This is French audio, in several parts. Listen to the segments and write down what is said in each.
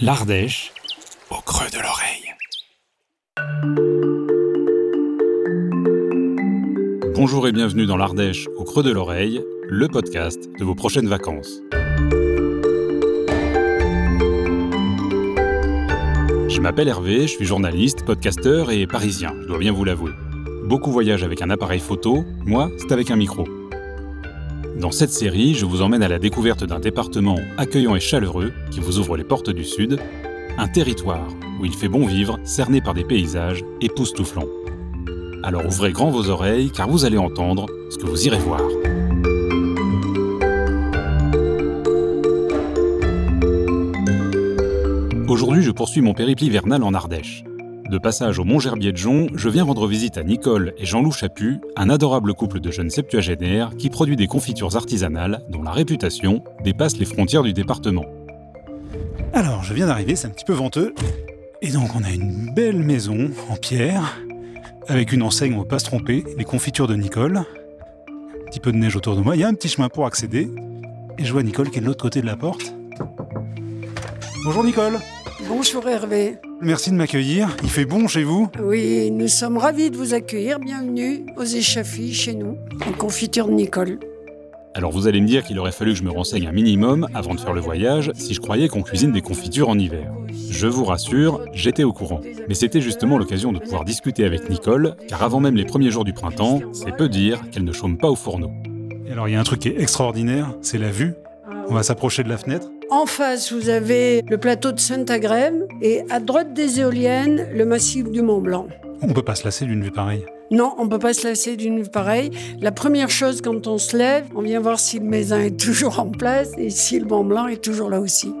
L'Ardèche, au creux de l'oreille. Bonjour et bienvenue dans l'Ardèche, au creux de l'oreille, le podcast de vos prochaines vacances. Je m'appelle Hervé, je suis journaliste, podcasteur et parisien, je dois bien vous l'avouer. Beaucoup voyagent avec un appareil photo, moi, c'est avec un micro. Dans cette série, je vous emmène à la découverte d'un département accueillant et chaleureux qui vous ouvre les portes du Sud, un territoire où il fait bon vivre, cerné par des paysages époustouflants. Alors ouvrez grand vos oreilles car vous allez entendre ce que vous irez voir. Aujourd'hui, je poursuis mon périple hivernal en Ardèche. De passage au Mont-Gerbier de Jonc, je viens rendre visite à Nicole et Jean-Loup Chaput, un adorable couple de jeunes septuagénaires qui produit des confitures artisanales dont la réputation dépasse les frontières du département. Alors, je viens d'arriver, c'est un petit peu venteux. Et donc, on a une belle maison en pierre, avec une enseigne, on ne va pas se tromper, les confitures de Nicole. Un petit peu de neige autour de moi, il y a un petit chemin pour accéder. Et je vois Nicole qui est de l'autre côté de la porte. Bonjour Nicole Bonjour Hervé. Merci de m'accueillir. Il fait bon chez vous? Oui, nous sommes ravis de vous accueillir. Bienvenue aux échaffis chez nous, en confiture de Nicole. Alors vous allez me dire qu'il aurait fallu que je me renseigne un minimum avant de faire le voyage si je croyais qu'on cuisine des confitures en hiver. Je vous rassure, j'étais au courant. Mais c'était justement l'occasion de pouvoir discuter avec Nicole, car avant même les premiers jours du printemps, c'est peu dire qu'elle ne chôme pas au fourneau. Et alors, il y a un truc qui est extraordinaire, c'est la vue. On va s'approcher de la fenêtre. En face, vous avez le plateau de Saint-Agrève et à droite des éoliennes, le massif du Mont Blanc. On peut pas se lasser d'une vue pareille. Non, on peut pas se lasser d'une vue pareille. La première chose quand on se lève, on vient voir si le Mézin est toujours en place et si le Mont Blanc est toujours là aussi.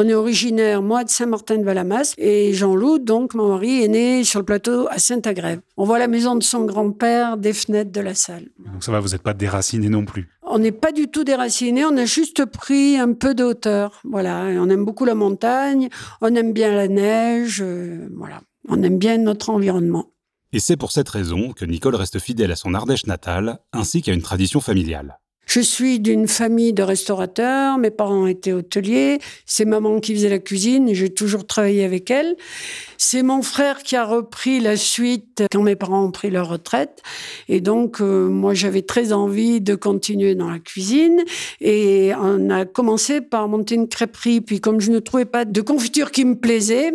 On est originaire, moi, de Saint-Martin-de-Valamas et Jean-Loup, donc mon mari, est né sur le plateau à Saint-Agrève. On voit la maison de son grand-père des fenêtres de la salle. Donc ça va, vous n'êtes pas déraciné non plus. On n'est pas du tout déraciné, on a juste pris un peu de hauteur. Voilà, on aime beaucoup la montagne, on aime bien la neige, euh, voilà. On aime bien notre environnement. Et c'est pour cette raison que Nicole reste fidèle à son Ardèche natale, ainsi qu'à une tradition familiale. Je suis d'une famille de restaurateurs, mes parents étaient hôteliers, c'est maman qui faisait la cuisine et j'ai toujours travaillé avec elle. C'est mon frère qui a repris la suite quand mes parents ont pris leur retraite. Et donc euh, moi j'avais très envie de continuer dans la cuisine. Et on a commencé par monter une crêperie. Puis comme je ne trouvais pas de confiture qui me plaisait,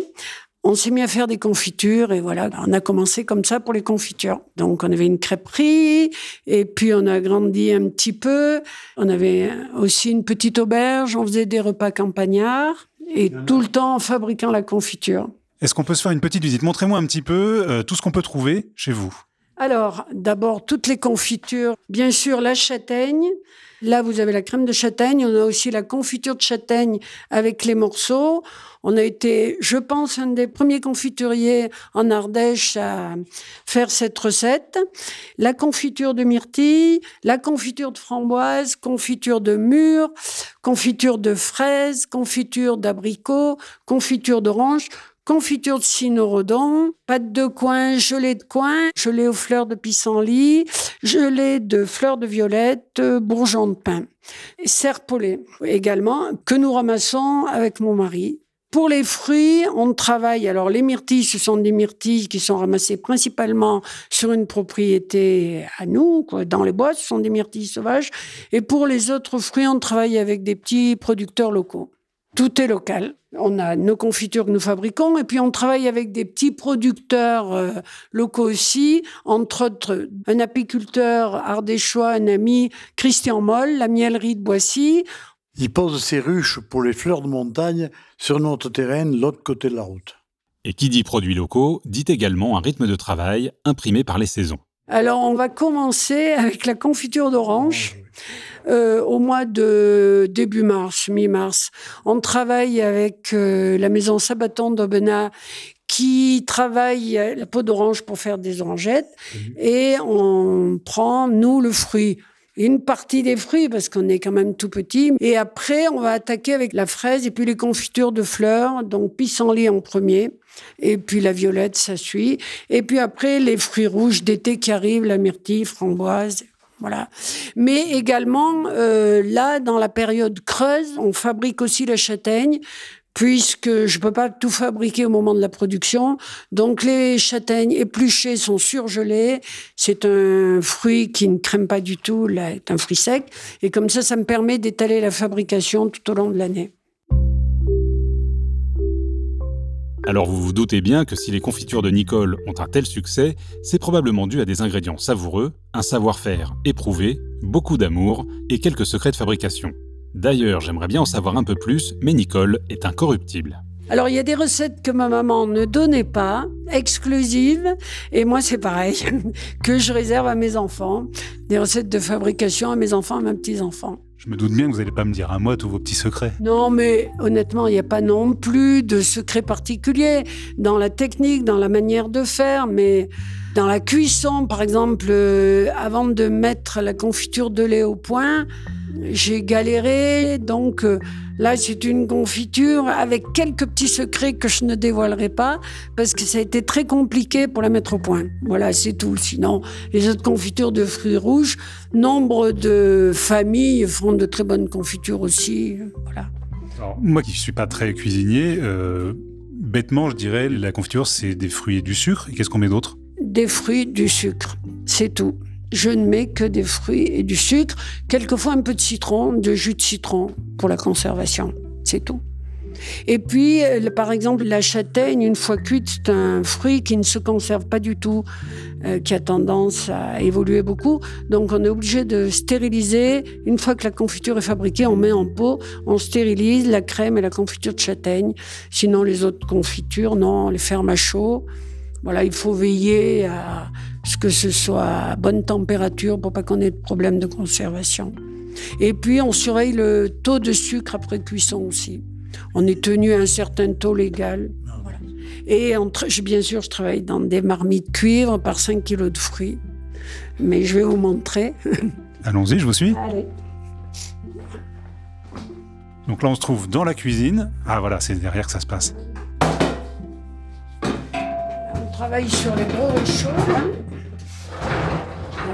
on s'est mis à faire des confitures et voilà, on a commencé comme ça pour les confitures. Donc on avait une crêperie et puis on a grandi un petit peu. On avait aussi une petite auberge, on faisait des repas campagnards et tout le temps en fabriquant la confiture. Est-ce qu'on peut se faire une petite visite? Montrez-moi un petit peu euh, tout ce qu'on peut trouver chez vous. Alors, d'abord, toutes les confitures. Bien sûr, la châtaigne. Là, vous avez la crème de châtaigne. On a aussi la confiture de châtaigne avec les morceaux. On a été, je pense, un des premiers confituriers en Ardèche à faire cette recette. La confiture de myrtille, la confiture de framboise, confiture de mûre, confiture de fraises, confiture d'abricot, confiture d'orange, confiture de cynorhodon, pâte de coin, gelée de coin, gelée aux fleurs de pissenlit, gelée de fleurs de violette, bourgeon de pain. Serpollet également, que nous ramassons avec mon mari. Pour les fruits, on travaille. Alors, les myrtilles, ce sont des myrtilles qui sont ramassées principalement sur une propriété à nous, dans les bois. Ce sont des myrtilles sauvages. Et pour les autres fruits, on travaille avec des petits producteurs locaux. Tout est local. On a nos confitures que nous fabriquons et puis on travaille avec des petits producteurs euh, locaux aussi, entre autres un apiculteur ardéchois, un ami, Christian Moll, la miellerie de Boissy. Il pose ses ruches pour les fleurs de montagne sur notre terrain, l'autre côté de la route. Et qui dit produits locaux dit également un rythme de travail imprimé par les saisons. Alors on va commencer avec la confiture d'orange. Euh, au mois de début mars, mi-mars. On travaille avec euh, la maison Sabaton d'Aubenas qui travaille la peau d'orange pour faire des orangettes et on prend, nous, le fruit. Une partie des fruits parce qu'on est quand même tout petit. Et après, on va attaquer avec la fraise et puis les confitures de fleurs. Donc pissenlit en premier. Et puis la violette, ça suit. Et puis après, les fruits rouges d'été qui arrivent, la myrtille, framboise. Voilà. Mais également, euh, là, dans la période creuse, on fabrique aussi la châtaigne puisque je peux pas tout fabriquer au moment de la production. Donc les châtaignes épluchées sont surgelées. C'est un fruit qui ne crème pas du tout, là, est un fruit sec. Et comme ça, ça me permet d'étaler la fabrication tout au long de l'année. Alors vous vous doutez bien que si les confitures de Nicole ont un tel succès, c'est probablement dû à des ingrédients savoureux, un savoir-faire éprouvé, beaucoup d'amour et quelques secrets de fabrication. D'ailleurs, j'aimerais bien en savoir un peu plus, mais Nicole est incorruptible. Alors, il y a des recettes que ma maman ne donnait pas, exclusives, et moi, c'est pareil, que je réserve à mes enfants. Des recettes de fabrication à mes enfants, à mes petits-enfants. Je me doute bien que vous n'allez pas me dire à moi tous vos petits secrets. Non, mais honnêtement, il n'y a pas non plus de secret particulier dans la technique, dans la manière de faire, mais dans la cuisson, par exemple, euh, avant de mettre la confiture de lait au point, j'ai galéré, donc euh, là c'est une confiture avec quelques petits secrets que je ne dévoilerai pas parce que ça a été très compliqué pour la mettre au point. Voilà, c'est tout. Sinon, les autres confitures de fruits rouges, nombre de familles font de très bonnes confitures aussi. Voilà. Alors, moi qui ne suis pas très cuisinier, euh, bêtement je dirais la confiture c'est des fruits et du sucre. Et qu'est-ce qu'on met d'autre? Des fruits, du sucre, c'est tout je ne mets que des fruits et du sucre, quelquefois un peu de citron, de jus de citron pour la conservation. C'est tout. Et puis, euh, par exemple, la châtaigne, une fois cuite, c'est un fruit qui ne se conserve pas du tout, euh, qui a tendance à évoluer beaucoup. Donc, on est obligé de stériliser. Une fois que la confiture est fabriquée, on met en pot, on stérilise la crème et la confiture de châtaigne. Sinon, les autres confitures, non, on les ferme à chaud. Voilà, il faut veiller à ce que ce soit à bonne température pour pas qu'on ait de problème de conservation. Et puis, on surveille le taux de sucre après cuisson aussi. On est tenu à un certain taux légal. Et bien sûr, je travaille dans des marmites cuivre par 5 kilos de fruits. Mais je vais vous montrer. Allons-y, je vous suis. Allez. Donc là, on se trouve dans la cuisine. Ah voilà, c'est derrière que ça se passe travaille sur les gros réchauds. Hein.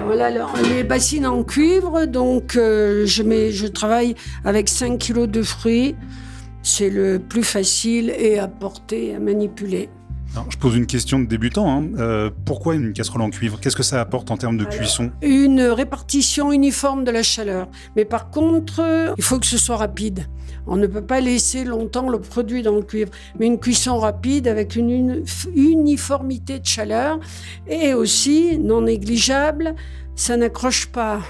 Voilà les bassines en cuivre, donc euh, je travaille avec 5 kg de fruits. C'est le plus facile et à porter, à manipuler. Je pose une question de débutant. Hein. Euh, pourquoi une casserole en cuivre? Qu'est-ce que ça apporte en termes de cuisson? Une répartition uniforme de la chaleur. Mais par contre, il faut que ce soit rapide. On ne peut pas laisser longtemps le produit dans le cuivre, mais une cuisson rapide avec une uniformité de chaleur et aussi non négligeable, ça n'accroche pas.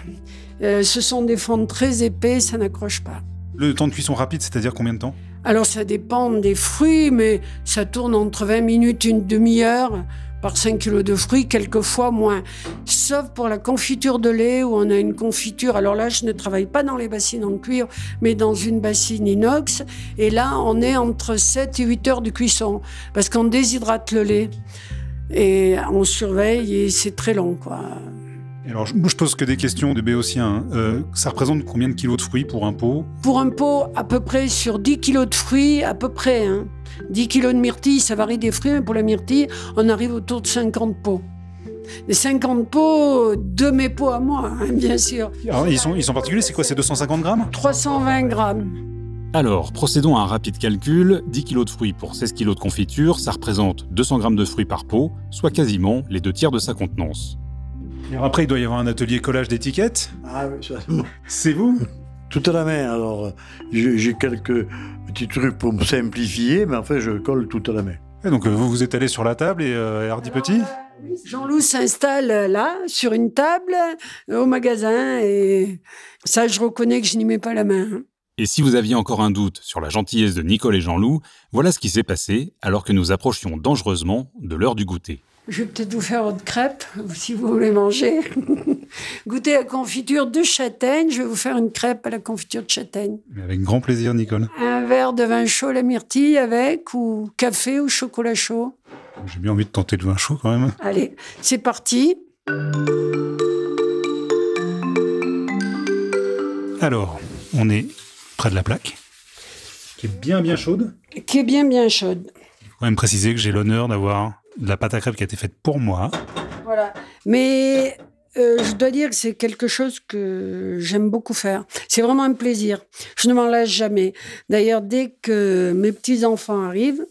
Euh, ce sont des fonds très épais, ça n'accroche pas. Le temps de cuisson rapide, c'est-à-dire combien de temps? Alors ça dépend des fruits, mais ça tourne entre 20 minutes, une demi-heure par 5 kilos de fruits, quelquefois moins. Sauf pour la confiture de lait où on a une confiture. Alors là, je ne travaille pas dans les bassines en cuivre, mais dans une bassine inox. Et là, on est entre 7 et 8 heures de cuisson parce qu'on déshydrate le lait. Et on surveille et c'est très long, quoi. Alors, je, je pose que des questions de béotien. Hein. Euh, ça représente combien de kilos de fruits pour un pot? Pour un pot, à peu près sur 10 kilos de fruits, à peu près. Hein. 10 kilos de myrtille, ça varie des fruits, mais pour la myrtille, on arrive autour de 50 pots. Les 50 pots de mes pots à moi, hein, bien sûr. Alors, ils, sont, ils sont particuliers, c'est quoi C'est 250 grammes? 320 grammes. Alors, procédons à un rapide calcul. 10 kg de fruits pour 16 kg de confiture, ça représente 200 grammes de fruits par pot, soit quasiment les deux tiers de sa contenance. Alors après, il doit y avoir un atelier collage d'étiquettes. Ah oui, ça... C'est vous? Tout à la main. Alors, j'ai quelques petits trucs pour me simplifier, mais en fait, je colle tout à la main. Et donc, vous vous êtes allé sur la table et euh, Hardy Petit? Jean-Loup s'installe là, sur une table, au magasin, et ça, je reconnais que je n'y mets pas la main. Hein. Et si vous aviez encore un doute sur la gentillesse de Nicole et Jean-Loup, voilà ce qui s'est passé alors que nous approchions dangereusement de l'heure du goûter. Je vais peut-être vous faire votre crêpe, si vous voulez manger. Goûter la confiture de châtaigne. Je vais vous faire une crêpe à la confiture de châtaigne. Avec grand plaisir, Nicole. Un verre de vin chaud, la myrtille avec, ou café ou chocolat chaud. J'ai bien envie de tenter le vin chaud quand même. Allez, c'est parti. Alors, on est près de la plaque, qui est bien bien chaude. Qui est bien bien chaude. Il faut quand même préciser que j'ai l'honneur d'avoir de la pâte à crêpes qui a été faite pour moi. Voilà. Mais euh, je dois dire que c'est quelque chose que j'aime beaucoup faire. C'est vraiment un plaisir. Je ne m'en lasse jamais. D'ailleurs, dès que mes petits-enfants arrivent,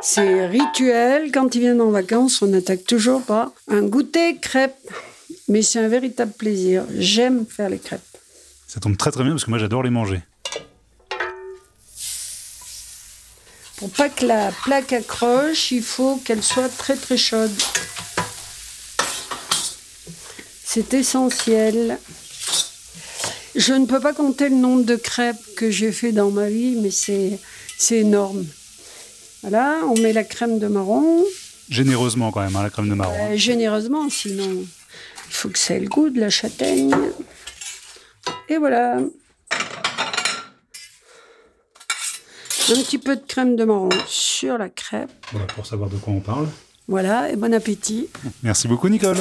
c'est rituel. Quand ils viennent en vacances, on n'attaque toujours pas un goûter crêpe. Mais c'est un véritable plaisir. J'aime faire les crêpes. Ça tombe très très bien parce que moi j'adore les manger. Pour pas que la plaque accroche, il faut qu'elle soit très très chaude. C'est essentiel. Je ne peux pas compter le nombre de crêpes que j'ai fait dans ma vie, mais c'est énorme. Voilà, on met la crème de marron. Généreusement quand même, hein, la crème de marron. Euh, généreusement, sinon il faut que ça ait le goût de la châtaigne. Et voilà. Un petit peu de crème de marron sur la crêpe. Voilà, pour savoir de quoi on parle. Voilà, et bon appétit. Merci beaucoup Nicole.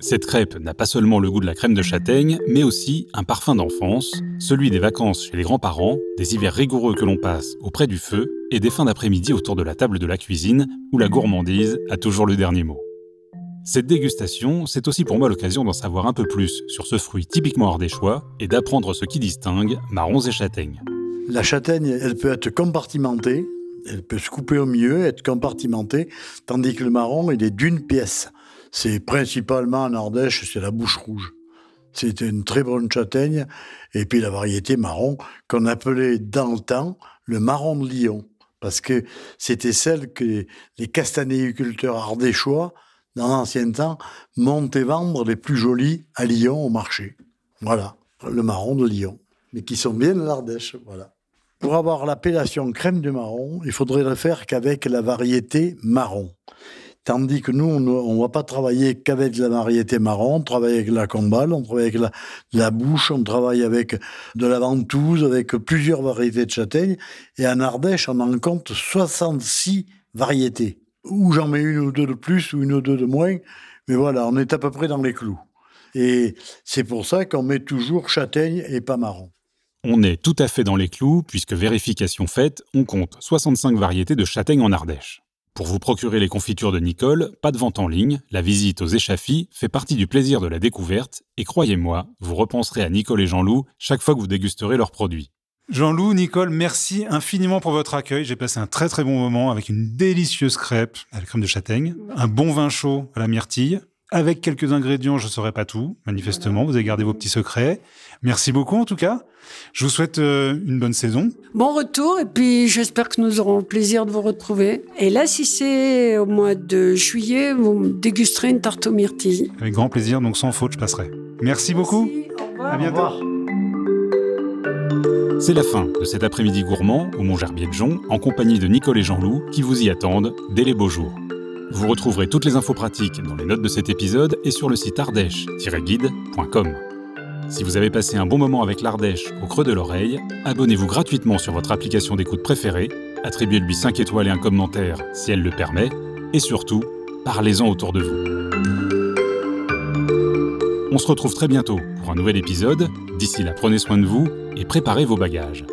Cette crêpe n'a pas seulement le goût de la crème de châtaigne, mais aussi un parfum d'enfance, celui des vacances chez les grands-parents, des hivers rigoureux que l'on passe auprès du feu et des fins d'après-midi autour de la table de la cuisine où la gourmandise a toujours le dernier mot. Cette dégustation, c'est aussi pour moi l'occasion d'en savoir un peu plus sur ce fruit typiquement ardéchois et d'apprendre ce qui distingue marrons et châtaignes. La châtaigne, elle peut être compartimentée, elle peut se couper au milieu, être compartimentée, tandis que le marron, il est d'une pièce. C'est principalement en Ardèche, c'est la bouche rouge. C'était une très bonne châtaigne, et puis la variété marron qu'on appelait dans le temps le marron de Lyon, parce que c'était celle que les castanéiculteurs ardéchois, dans l'ancien temps, montaient vendre les plus jolies à Lyon au marché. Voilà, le marron de Lyon, mais qui sont bien de l'Ardèche, voilà. Pour avoir l'appellation crème de marron, il faudrait le faire qu'avec la variété marron. Tandis que nous, on ne va pas travailler qu'avec la variété marron, on travaille avec la combale, on travaille avec la, la, bouche, on travaille avec de la ventouse, avec plusieurs variétés de châtaignes. Et en Ardèche, on en compte 66 variétés. Ou j'en mets une ou deux de plus ou une ou deux de moins. Mais voilà, on est à peu près dans les clous. Et c'est pour ça qu'on met toujours châtaigne et pas marron. On est tout à fait dans les clous, puisque vérification faite, on compte 65 variétés de châtaignes en Ardèche. Pour vous procurer les confitures de Nicole, pas de vente en ligne, la visite aux échaffis fait partie du plaisir de la découverte, et croyez-moi, vous repenserez à Nicole et Jean-Loup chaque fois que vous dégusterez leurs produits. Jean-Loup, Nicole, merci infiniment pour votre accueil. J'ai passé un très très bon moment avec une délicieuse crêpe à la crème de châtaigne, un bon vin chaud à la myrtille. Avec quelques ingrédients, je ne saurais pas tout, manifestement. Vous avez gardé vos petits secrets. Merci beaucoup en tout cas. Je vous souhaite euh, une bonne saison. Bon retour et puis j'espère que nous aurons le plaisir de vous retrouver. Et là, si c'est au mois de juillet, vous dégusterez une tarte aux myrtilles. Avec grand plaisir, donc sans faute, je passerai. Merci beaucoup. Au revoir. À bientôt. C'est la fin de cet après-midi gourmand au Mont-Gerbier de Jonc, en compagnie de Nicole et Jean-Loup qui vous y attendent dès les beaux jours. Vous retrouverez toutes les infos pratiques dans les notes de cet épisode et sur le site ardèche-guide.com. Si vous avez passé un bon moment avec l'Ardèche au creux de l'oreille, abonnez-vous gratuitement sur votre application d'écoute préférée, attribuez-lui 5 étoiles et un commentaire si elle le permet, et surtout, parlez-en autour de vous. On se retrouve très bientôt pour un nouvel épisode. D'ici là, prenez soin de vous et préparez vos bagages.